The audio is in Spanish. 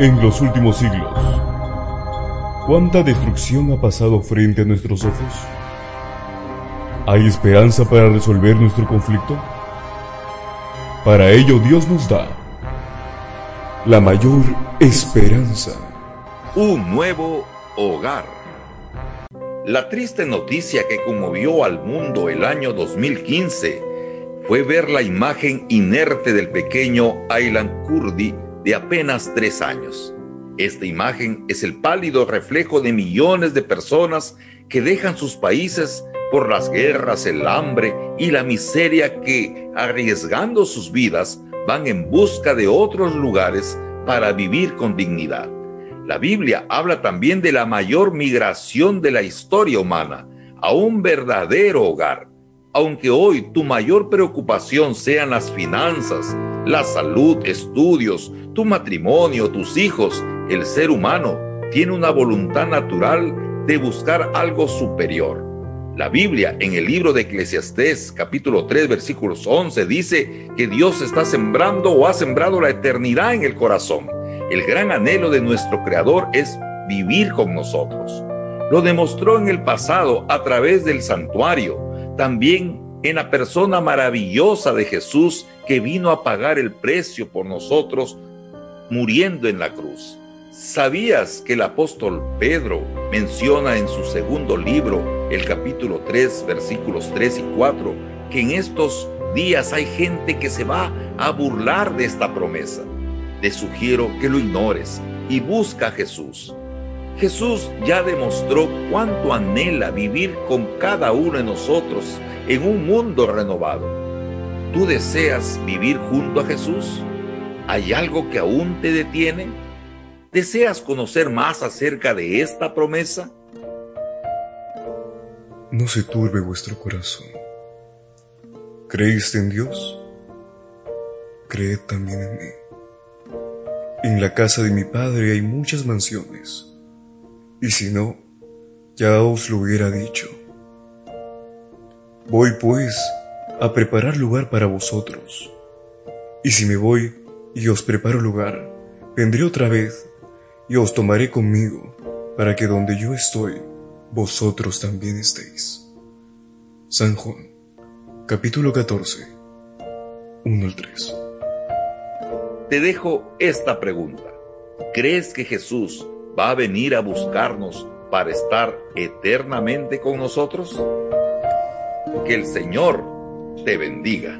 En los últimos siglos, ¿cuánta destrucción ha pasado frente a nuestros ojos? ¿Hay esperanza para resolver nuestro conflicto? Para ello Dios nos da la mayor esperanza. Un nuevo hogar. La triste noticia que conmovió al mundo el año 2015 fue ver la imagen inerte del pequeño Aylan Kurdi de apenas tres años. Esta imagen es el pálido reflejo de millones de personas que dejan sus países por las guerras, el hambre y la miseria que, arriesgando sus vidas, van en busca de otros lugares para vivir con dignidad. La Biblia habla también de la mayor migración de la historia humana a un verdadero hogar. Aunque hoy tu mayor preocupación sean las finanzas, la salud, estudios, tu matrimonio, tus hijos, el ser humano tiene una voluntad natural de buscar algo superior. La Biblia en el libro de Eclesiastés capítulo 3 versículos 11 dice que Dios está sembrando o ha sembrado la eternidad en el corazón. El gran anhelo de nuestro Creador es vivir con nosotros. Lo demostró en el pasado a través del santuario, también en la persona maravillosa de Jesús que vino a pagar el precio por nosotros muriendo en la cruz. ¿Sabías que el apóstol Pedro menciona en su segundo libro, el capítulo 3, versículos 3 y 4, que en estos días hay gente que se va a burlar de esta promesa? Te sugiero que lo ignores y busca a Jesús. Jesús ya demostró cuánto anhela vivir con cada uno de nosotros en un mundo renovado. ¿Tú deseas vivir junto a Jesús? ¿Hay algo que aún te detiene? ¿Deseas conocer más acerca de esta promesa? No se turbe vuestro corazón. ¿Creíste en Dios? Creed también en mí. En la casa de mi padre hay muchas mansiones, y si no, ya os lo hubiera dicho. Voy pues a preparar lugar para vosotros, y si me voy y os preparo lugar, vendré otra vez y os tomaré conmigo, para que donde yo estoy, vosotros también estéis. San Juan, capítulo 14, 1 al 3. Te dejo esta pregunta. ¿Crees que Jesús va a venir a buscarnos para estar eternamente con nosotros? Que el Señor te bendiga.